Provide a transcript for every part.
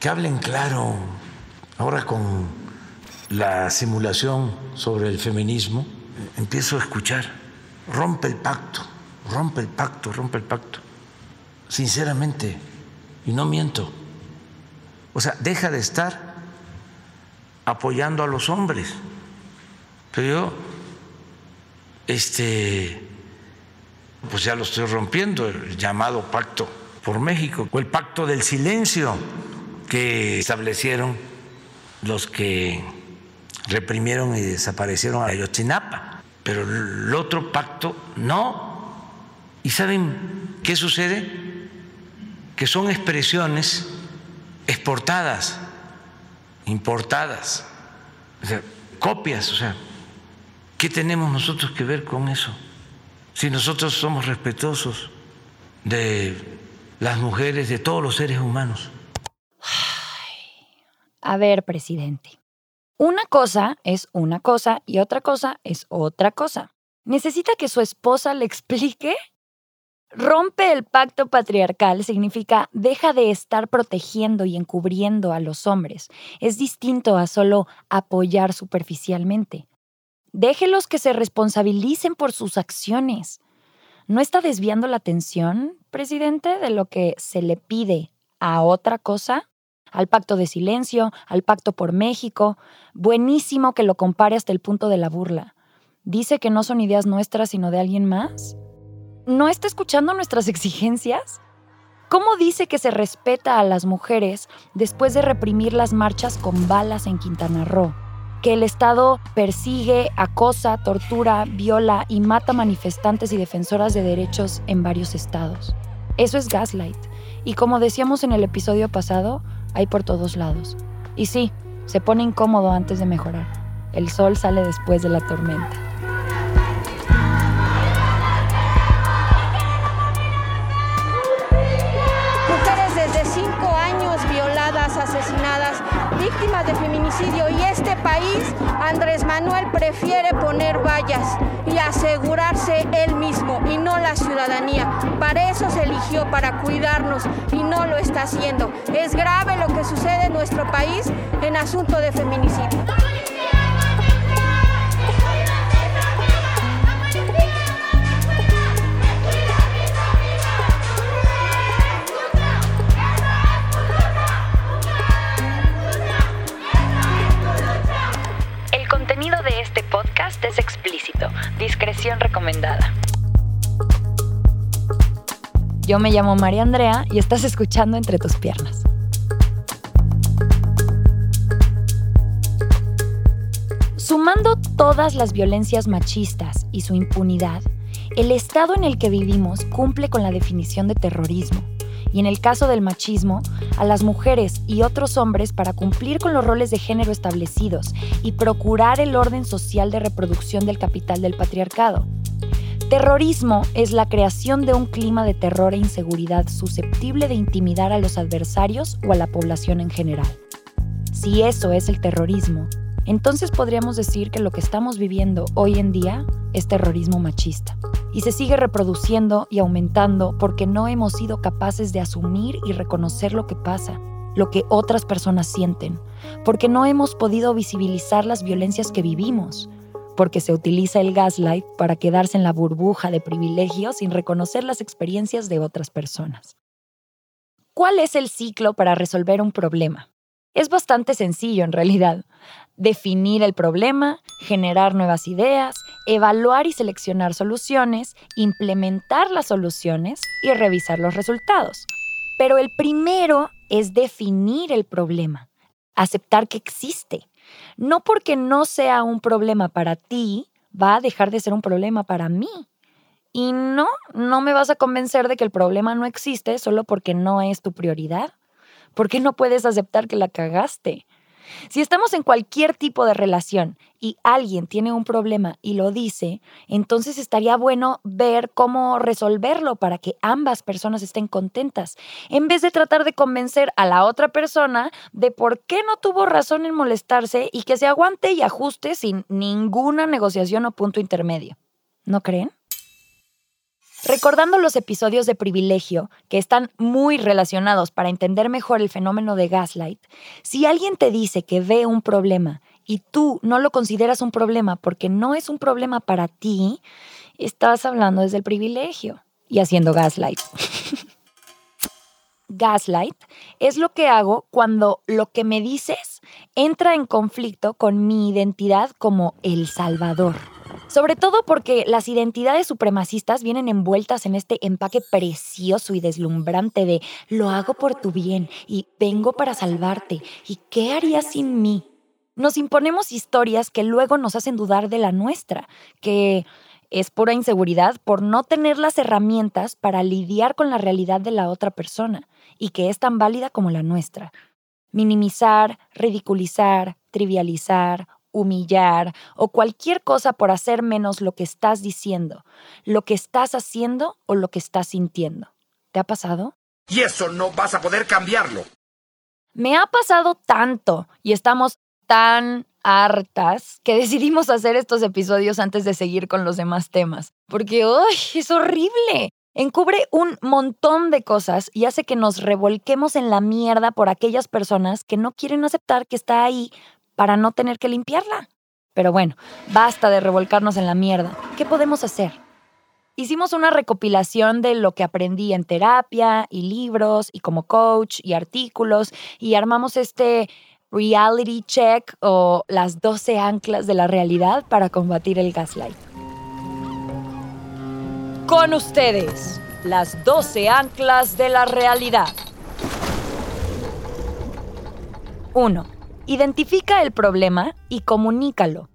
que hablen claro. Ahora con la simulación sobre el feminismo, empiezo a escuchar, rompe el pacto, rompe el pacto, rompe el pacto. Sinceramente, y no miento. O sea, deja de estar apoyando a los hombres. Pero yo, este, pues ya lo estoy rompiendo, el llamado pacto por México, o el pacto del silencio que establecieron los que reprimieron y desaparecieron a Ayotzinapa. Pero el otro pacto no. ¿Y saben qué sucede? Que son expresiones exportadas, importadas, copias, o sea, ¿qué tenemos nosotros que ver con eso? Si nosotros somos respetuosos de las mujeres, de todos los seres humanos. A ver, presidente. Una cosa es una cosa y otra cosa es otra cosa. ¿Necesita que su esposa le explique? Rompe el pacto patriarcal significa deja de estar protegiendo y encubriendo a los hombres. Es distinto a solo apoyar superficialmente. Déjelos que se responsabilicen por sus acciones. ¿No está desviando la atención, presidente, de lo que se le pide a otra cosa? Al pacto de silencio, al pacto por México. Buenísimo que lo compare hasta el punto de la burla. ¿Dice que no son ideas nuestras sino de alguien más? ¿No está escuchando nuestras exigencias? ¿Cómo dice que se respeta a las mujeres después de reprimir las marchas con balas en Quintana Roo? Que el Estado persigue, acosa, tortura, viola y mata manifestantes y defensoras de derechos en varios estados. Eso es gaslight. Y como decíamos en el episodio pasado, hay por todos lados. Y sí, se pone incómodo antes de mejorar. El sol sale después de la tormenta. asesinadas, víctimas de feminicidio y Andrés Manuel prefiere poner vallas y asegurarse él mismo y no la ciudadanía. Para eso se eligió, para cuidarnos y no lo está haciendo. Es grave lo que sucede en nuestro país en asunto de feminicidio. Yo me llamo María Andrea y estás escuchando Entre tus piernas. Sumando todas las violencias machistas y su impunidad, el estado en el que vivimos cumple con la definición de terrorismo y en el caso del machismo, a las mujeres y otros hombres para cumplir con los roles de género establecidos y procurar el orden social de reproducción del capital del patriarcado. Terrorismo es la creación de un clima de terror e inseguridad susceptible de intimidar a los adversarios o a la población en general. Si eso es el terrorismo, entonces podríamos decir que lo que estamos viviendo hoy en día es terrorismo machista. Y se sigue reproduciendo y aumentando porque no hemos sido capaces de asumir y reconocer lo que pasa, lo que otras personas sienten, porque no hemos podido visibilizar las violencias que vivimos, porque se utiliza el gaslight para quedarse en la burbuja de privilegios sin reconocer las experiencias de otras personas. ¿Cuál es el ciclo para resolver un problema? Es bastante sencillo en realidad definir el problema, generar nuevas ideas, evaluar y seleccionar soluciones, implementar las soluciones y revisar los resultados. Pero el primero es definir el problema, aceptar que existe. No porque no sea un problema para ti, va a dejar de ser un problema para mí. Y no, no me vas a convencer de que el problema no existe solo porque no es tu prioridad. ¿Por qué no puedes aceptar que la cagaste? Si estamos en cualquier tipo de relación y alguien tiene un problema y lo dice, entonces estaría bueno ver cómo resolverlo para que ambas personas estén contentas, en vez de tratar de convencer a la otra persona de por qué no tuvo razón en molestarse y que se aguante y ajuste sin ninguna negociación o punto intermedio. ¿No creen? Recordando los episodios de privilegio, que están muy relacionados para entender mejor el fenómeno de gaslight, si alguien te dice que ve un problema y tú no lo consideras un problema porque no es un problema para ti, estás hablando desde el privilegio y haciendo gaslight. gaslight es lo que hago cuando lo que me dices entra en conflicto con mi identidad como el Salvador. Sobre todo porque las identidades supremacistas vienen envueltas en este empaque precioso y deslumbrante de lo hago por tu bien y vengo para salvarte y qué harías sin mí. Nos imponemos historias que luego nos hacen dudar de la nuestra, que es pura inseguridad por no tener las herramientas para lidiar con la realidad de la otra persona y que es tan válida como la nuestra. Minimizar, ridiculizar, trivializar humillar o cualquier cosa por hacer menos lo que estás diciendo, lo que estás haciendo o lo que estás sintiendo. ¿Te ha pasado? Y eso no vas a poder cambiarlo. Me ha pasado tanto y estamos tan hartas que decidimos hacer estos episodios antes de seguir con los demás temas. Porque, ¡ay! Es horrible. Encubre un montón de cosas y hace que nos revolquemos en la mierda por aquellas personas que no quieren aceptar que está ahí para no tener que limpiarla. Pero bueno, basta de revolcarnos en la mierda. ¿Qué podemos hacer? Hicimos una recopilación de lo que aprendí en terapia y libros y como coach y artículos y armamos este reality check o las 12 anclas de la realidad para combatir el gaslight. Con ustedes, las 12 anclas de la realidad. 1 Identifica el problema y comunícalo.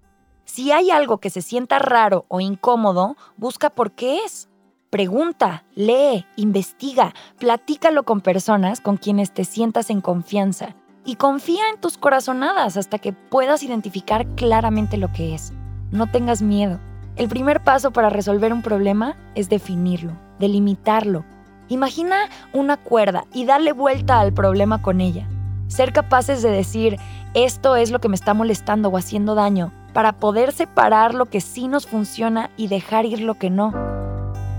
Si hay algo que se sienta raro o incómodo, busca por qué es. Pregunta, lee, investiga, platícalo con personas con quienes te sientas en confianza y confía en tus corazonadas hasta que puedas identificar claramente lo que es. No tengas miedo. El primer paso para resolver un problema es definirlo, delimitarlo. Imagina una cuerda y darle vuelta al problema con ella. Ser capaces de decir, esto es lo que me está molestando o haciendo daño, para poder separar lo que sí nos funciona y dejar ir lo que no.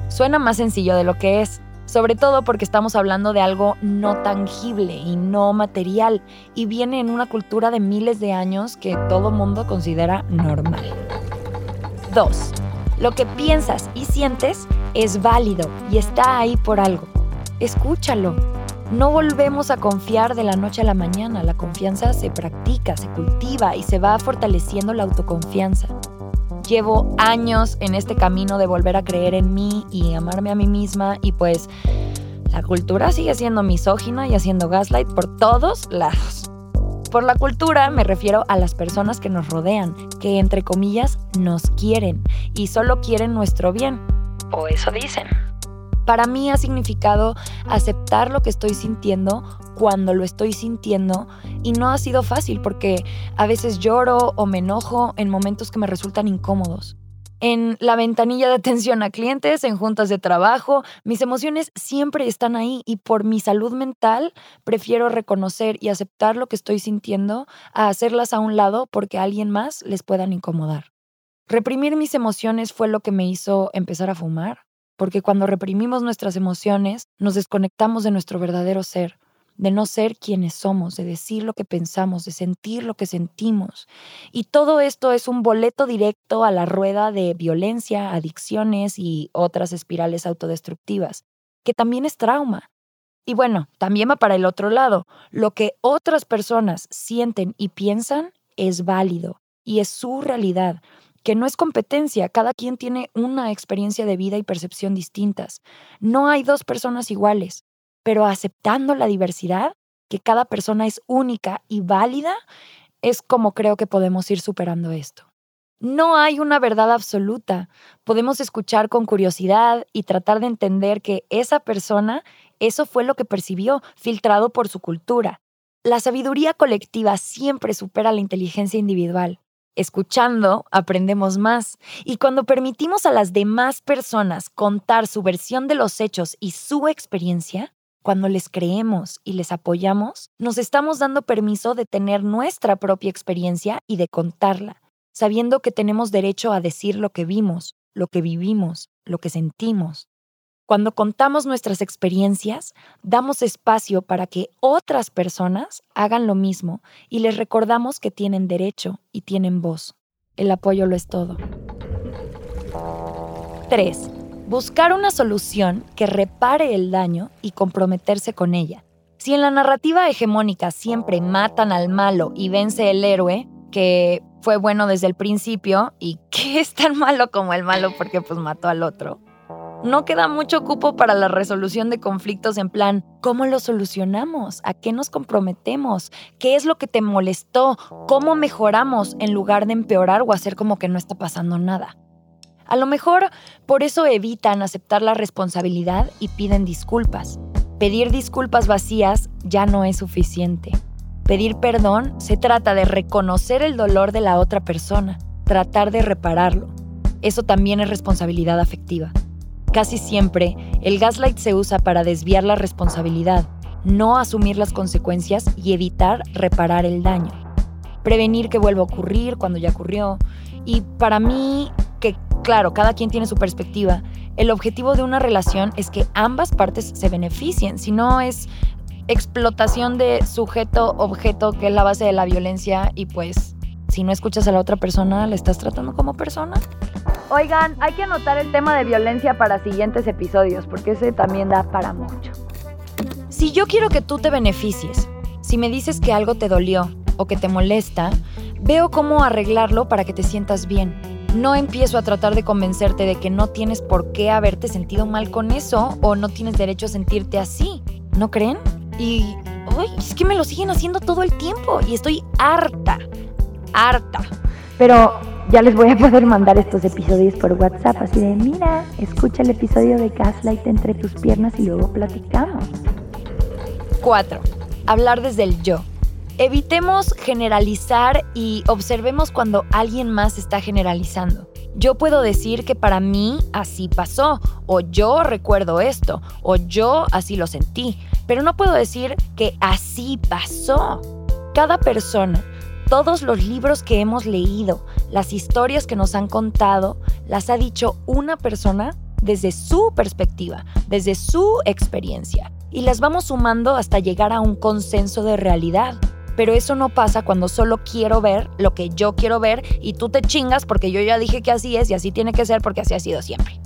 Suena más sencillo de lo que es, sobre todo porque estamos hablando de algo no tangible y no material, y viene en una cultura de miles de años que todo mundo considera normal. 2. Lo que piensas y sientes es válido y está ahí por algo. Escúchalo, no volvemos a confiar de la noche a la mañana. La confianza se practica, se cultiva y se va fortaleciendo la autoconfianza. Llevo años en este camino de volver a creer en mí y amarme a mí misma y pues la cultura sigue siendo misógina y haciendo gaslight por todos lados. Por la cultura me refiero a las personas que nos rodean, que entre comillas nos quieren y solo quieren nuestro bien. O eso dicen para mí ha significado aceptar lo que estoy sintiendo cuando lo estoy sintiendo y no ha sido fácil porque a veces lloro o me enojo en momentos que me resultan incómodos. En la ventanilla de atención a clientes, en juntas de trabajo, mis emociones siempre están ahí y por mi salud mental prefiero reconocer y aceptar lo que estoy sintiendo a hacerlas a un lado porque a alguien más les puedan incomodar. Reprimir mis emociones fue lo que me hizo empezar a fumar, porque cuando reprimimos nuestras emociones, nos desconectamos de nuestro verdadero ser, de no ser quienes somos, de decir lo que pensamos, de sentir lo que sentimos. Y todo esto es un boleto directo a la rueda de violencia, adicciones y otras espirales autodestructivas, que también es trauma. Y bueno, también va para el otro lado. Lo que otras personas sienten y piensan es válido y es su realidad que no es competencia, cada quien tiene una experiencia de vida y percepción distintas. No hay dos personas iguales, pero aceptando la diversidad, que cada persona es única y válida, es como creo que podemos ir superando esto. No hay una verdad absoluta. Podemos escuchar con curiosidad y tratar de entender que esa persona, eso fue lo que percibió, filtrado por su cultura. La sabiduría colectiva siempre supera la inteligencia individual. Escuchando, aprendemos más. Y cuando permitimos a las demás personas contar su versión de los hechos y su experiencia, cuando les creemos y les apoyamos, nos estamos dando permiso de tener nuestra propia experiencia y de contarla, sabiendo que tenemos derecho a decir lo que vimos, lo que vivimos, lo que sentimos. Cuando contamos nuestras experiencias, damos espacio para que otras personas hagan lo mismo y les recordamos que tienen derecho y tienen voz. El apoyo lo es todo. 3. Buscar una solución que repare el daño y comprometerse con ella. Si en la narrativa hegemónica siempre matan al malo y vence el héroe, que fue bueno desde el principio y que es tan malo como el malo porque pues mató al otro, no queda mucho cupo para la resolución de conflictos en plan, ¿cómo lo solucionamos? ¿A qué nos comprometemos? ¿Qué es lo que te molestó? ¿Cómo mejoramos en lugar de empeorar o hacer como que no está pasando nada? A lo mejor por eso evitan aceptar la responsabilidad y piden disculpas. Pedir disculpas vacías ya no es suficiente. Pedir perdón se trata de reconocer el dolor de la otra persona, tratar de repararlo. Eso también es responsabilidad afectiva. Casi siempre, el gaslight se usa para desviar la responsabilidad, no asumir las consecuencias y evitar reparar el daño. Prevenir que vuelva a ocurrir cuando ya ocurrió. Y para mí, que claro, cada quien tiene su perspectiva, el objetivo de una relación es que ambas partes se beneficien, si no es explotación de sujeto-objeto, que es la base de la violencia, y pues si no escuchas a la otra persona, ¿le estás tratando como persona? Oigan, hay que anotar el tema de violencia para siguientes episodios, porque ese también da para mucho. Si yo quiero que tú te beneficies, si me dices que algo te dolió o que te molesta, veo cómo arreglarlo para que te sientas bien. No empiezo a tratar de convencerte de que no tienes por qué haberte sentido mal con eso o no tienes derecho a sentirte así. ¿No creen? Y ¡ay! es que me lo siguen haciendo todo el tiempo y estoy harta, harta. Pero ya les voy a poder mandar estos episodios por WhatsApp, así de, mira, escucha el episodio de Gaslight entre tus piernas y luego platicamos. 4. Hablar desde el yo. Evitemos generalizar y observemos cuando alguien más está generalizando. Yo puedo decir que para mí así pasó, o yo recuerdo esto, o yo así lo sentí, pero no puedo decir que así pasó. Cada persona todos los libros que hemos leído, las historias que nos han contado, las ha dicho una persona desde su perspectiva, desde su experiencia. Y las vamos sumando hasta llegar a un consenso de realidad. Pero eso no pasa cuando solo quiero ver lo que yo quiero ver y tú te chingas porque yo ya dije que así es y así tiene que ser porque así ha sido siempre.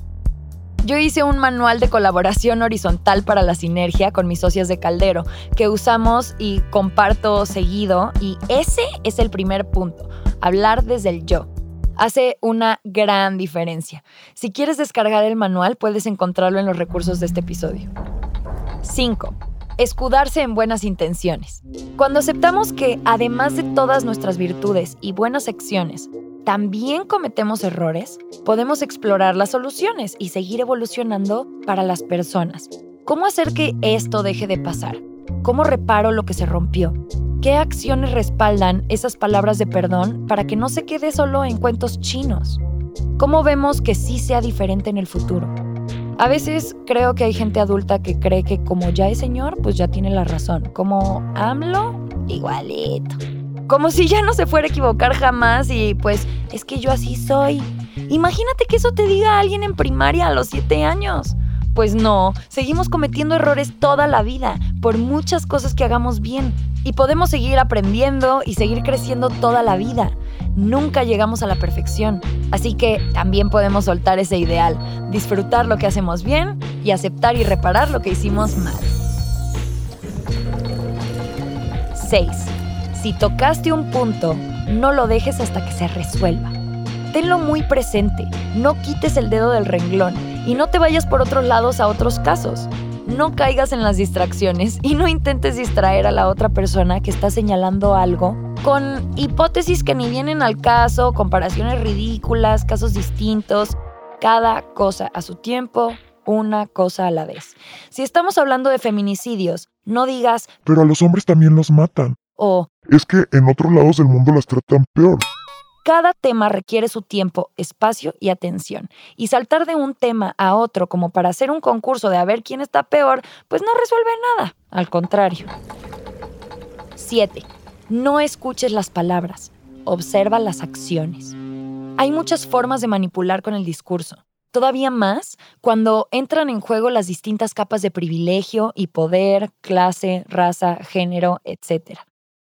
Yo hice un manual de colaboración horizontal para la sinergia con mis socias de Caldero, que usamos y comparto seguido, y ese es el primer punto, hablar desde el yo. Hace una gran diferencia. Si quieres descargar el manual, puedes encontrarlo en los recursos de este episodio. 5. Escudarse en buenas intenciones. Cuando aceptamos que, además de todas nuestras virtudes y buenas acciones, también cometemos errores, podemos explorar las soluciones y seguir evolucionando para las personas. ¿Cómo hacer que esto deje de pasar? ¿Cómo reparo lo que se rompió? ¿Qué acciones respaldan esas palabras de perdón para que no se quede solo en cuentos chinos? ¿Cómo vemos que sí sea diferente en el futuro? A veces creo que hay gente adulta que cree que como ya es señor, pues ya tiene la razón. Como AMLO, igualito. Como si ya no se fuera a equivocar jamás y pues es que yo así soy. Imagínate que eso te diga alguien en primaria a los 7 años. Pues no, seguimos cometiendo errores toda la vida, por muchas cosas que hagamos bien. Y podemos seguir aprendiendo y seguir creciendo toda la vida. Nunca llegamos a la perfección. Así que también podemos soltar ese ideal, disfrutar lo que hacemos bien y aceptar y reparar lo que hicimos mal. 6. Si tocaste un punto, no lo dejes hasta que se resuelva. Tenlo muy presente, no quites el dedo del renglón y no te vayas por otros lados a otros casos. No caigas en las distracciones y no intentes distraer a la otra persona que está señalando algo con hipótesis que ni vienen al caso, comparaciones ridículas, casos distintos, cada cosa a su tiempo, una cosa a la vez. Si estamos hablando de feminicidios, no digas, pero a los hombres también los matan. O es que en otros lados del mundo las tratan peor. Cada tema requiere su tiempo, espacio y atención. Y saltar de un tema a otro como para hacer un concurso de a ver quién está peor, pues no resuelve nada. Al contrario. 7. No escuches las palabras, observa las acciones. Hay muchas formas de manipular con el discurso. Todavía más cuando entran en juego las distintas capas de privilegio y poder, clase, raza, género, etc.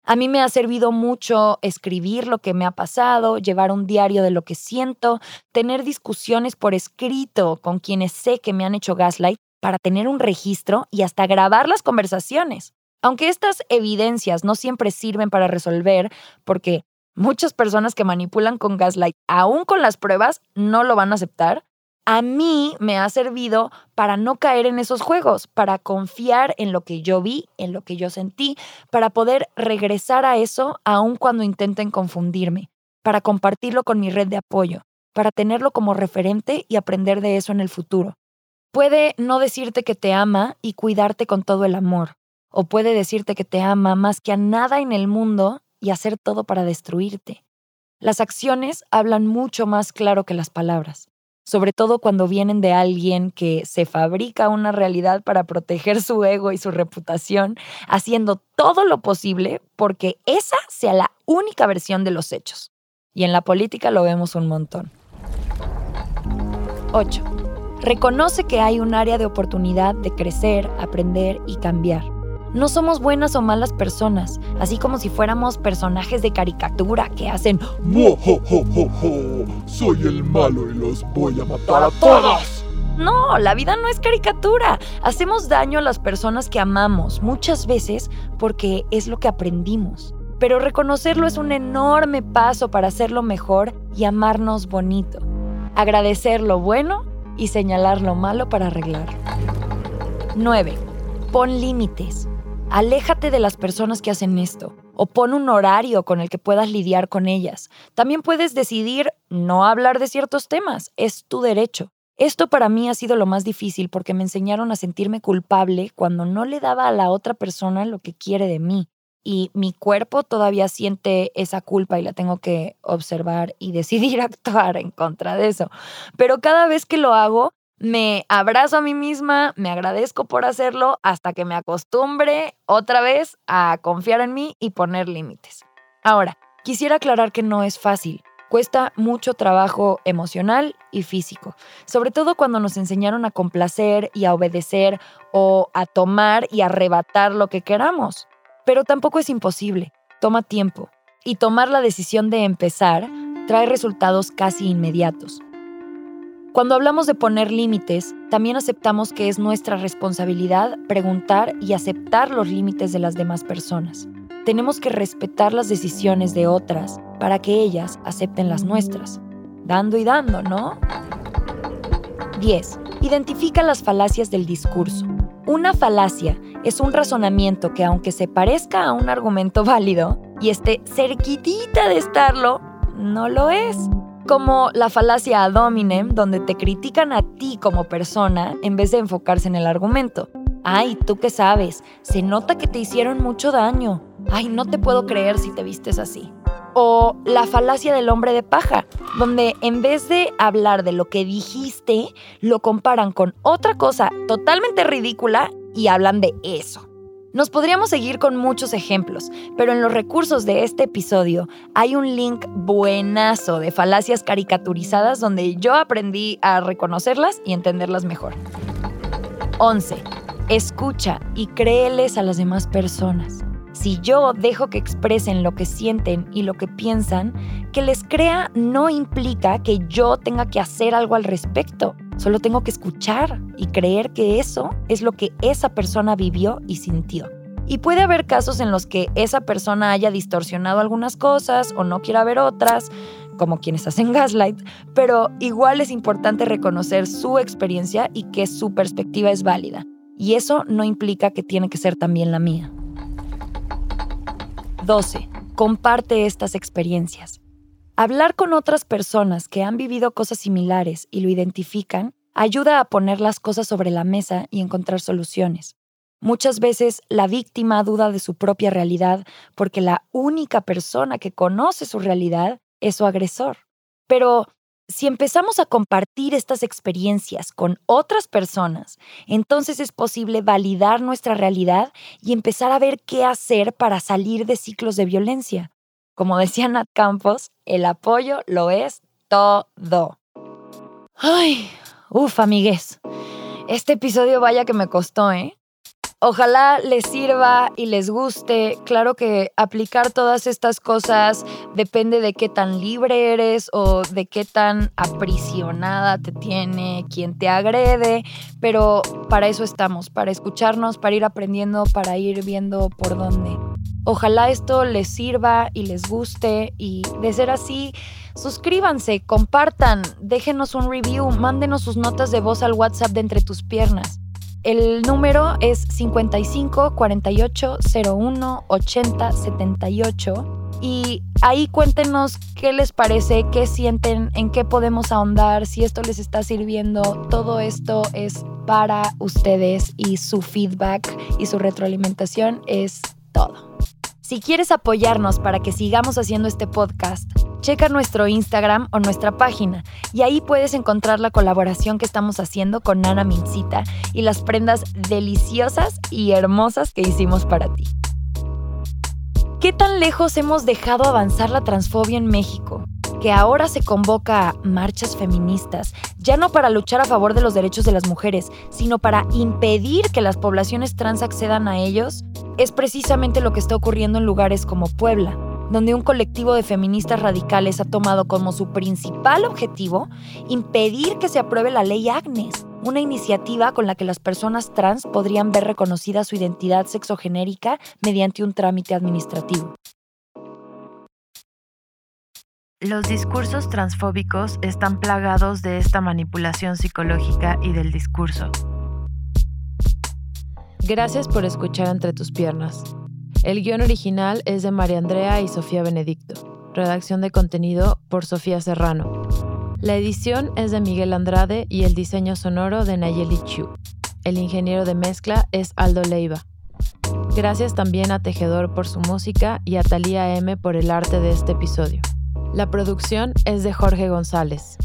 A mí me ha servido mucho escribir lo que me ha pasado, llevar un diario de lo que siento, tener discusiones por escrito con quienes sé que me han hecho gaslight para tener un registro y hasta grabar las conversaciones. Aunque estas evidencias no siempre sirven para resolver, porque muchas personas que manipulan con gaslight, aún con las pruebas, no lo van a aceptar, a mí me ha servido para no caer en esos juegos, para confiar en lo que yo vi, en lo que yo sentí, para poder regresar a eso aun cuando intenten confundirme, para compartirlo con mi red de apoyo, para tenerlo como referente y aprender de eso en el futuro. Puede no decirte que te ama y cuidarte con todo el amor, o puede decirte que te ama más que a nada en el mundo y hacer todo para destruirte. Las acciones hablan mucho más claro que las palabras sobre todo cuando vienen de alguien que se fabrica una realidad para proteger su ego y su reputación, haciendo todo lo posible porque esa sea la única versión de los hechos. Y en la política lo vemos un montón. 8. Reconoce que hay un área de oportunidad de crecer, aprender y cambiar. No somos buenas o malas personas, así como si fuéramos personajes de caricatura que hacen Soy el malo y los voy a matar a todos. No, la vida no es caricatura. Hacemos daño a las personas que amamos, muchas veces porque es lo que aprendimos. Pero reconocerlo es un enorme paso para hacerlo mejor y amarnos bonito. Agradecer lo bueno y señalar lo malo para arreglar. 9. Pon límites. Aléjate de las personas que hacen esto o pon un horario con el que puedas lidiar con ellas. También puedes decidir no hablar de ciertos temas, es tu derecho. Esto para mí ha sido lo más difícil porque me enseñaron a sentirme culpable cuando no le daba a la otra persona lo que quiere de mí. Y mi cuerpo todavía siente esa culpa y la tengo que observar y decidir actuar en contra de eso. Pero cada vez que lo hago, me abrazo a mí misma, me agradezco por hacerlo hasta que me acostumbre otra vez a confiar en mí y poner límites. Ahora, quisiera aclarar que no es fácil. Cuesta mucho trabajo emocional y físico, sobre todo cuando nos enseñaron a complacer y a obedecer o a tomar y arrebatar lo que queramos. Pero tampoco es imposible, toma tiempo, y tomar la decisión de empezar trae resultados casi inmediatos. Cuando hablamos de poner límites, también aceptamos que es nuestra responsabilidad preguntar y aceptar los límites de las demás personas. Tenemos que respetar las decisiones de otras para que ellas acepten las nuestras. Dando y dando, ¿no? 10. Identifica las falacias del discurso. Una falacia es un razonamiento que aunque se parezca a un argumento válido y esté cerquitita de estarlo, no lo es como la falacia ad donde te critican a ti como persona en vez de enfocarse en el argumento. Ay, tú qué sabes, se nota que te hicieron mucho daño. Ay, no te puedo creer si te vistes así. O la falacia del hombre de paja, donde en vez de hablar de lo que dijiste, lo comparan con otra cosa totalmente ridícula y hablan de eso. Nos podríamos seguir con muchos ejemplos, pero en los recursos de este episodio hay un link buenazo de falacias caricaturizadas donde yo aprendí a reconocerlas y entenderlas mejor. 11. Escucha y créeles a las demás personas. Si yo dejo que expresen lo que sienten y lo que piensan, que les crea no implica que yo tenga que hacer algo al respecto. Solo tengo que escuchar y creer que eso es lo que esa persona vivió y sintió. Y puede haber casos en los que esa persona haya distorsionado algunas cosas o no quiera ver otras, como quienes hacen gaslight, pero igual es importante reconocer su experiencia y que su perspectiva es válida. Y eso no implica que tiene que ser también la mía. 12. Comparte estas experiencias. Hablar con otras personas que han vivido cosas similares y lo identifican ayuda a poner las cosas sobre la mesa y encontrar soluciones. Muchas veces la víctima duda de su propia realidad porque la única persona que conoce su realidad es su agresor. Pero si empezamos a compartir estas experiencias con otras personas, entonces es posible validar nuestra realidad y empezar a ver qué hacer para salir de ciclos de violencia. Como decía Nat Campos, el apoyo lo es todo. Ay, Uf, amigues. Este episodio vaya que me costó, ¿eh? Ojalá les sirva y les guste. Claro que aplicar todas estas cosas depende de qué tan libre eres o de qué tan aprisionada te tiene quien te agrede, pero para eso estamos, para escucharnos, para ir aprendiendo, para ir viendo por dónde. Ojalá esto les sirva y les guste y de ser así, suscríbanse, compartan, déjenos un review, mándenos sus notas de voz al WhatsApp de entre tus piernas. El número es 55 48 01 80 78 y ahí cuéntenos qué les parece, qué sienten, en qué podemos ahondar, si esto les está sirviendo. Todo esto es para ustedes y su feedback y su retroalimentación es todo. Si quieres apoyarnos para que sigamos haciendo este podcast, checa nuestro Instagram o nuestra página y ahí puedes encontrar la colaboración que estamos haciendo con Ana Mincita y las prendas deliciosas y hermosas que hicimos para ti. ¿Qué tan lejos hemos dejado avanzar la transfobia en México? Que ahora se convoca a marchas feministas, ya no para luchar a favor de los derechos de las mujeres, sino para impedir que las poblaciones trans accedan a ellos, es precisamente lo que está ocurriendo en lugares como Puebla, donde un colectivo de feministas radicales ha tomado como su principal objetivo impedir que se apruebe la ley Agnes, una iniciativa con la que las personas trans podrían ver reconocida su identidad sexogenérica mediante un trámite administrativo. Los discursos transfóbicos están plagados de esta manipulación psicológica y del discurso. Gracias por escuchar Entre tus piernas. El guion original es de María Andrea y Sofía Benedicto. Redacción de contenido por Sofía Serrano. La edición es de Miguel Andrade y el diseño sonoro de Nayeli Chu. El ingeniero de mezcla es Aldo Leiva. Gracias también a Tejedor por su música y a Talía M por el arte de este episodio. La producción es de Jorge González.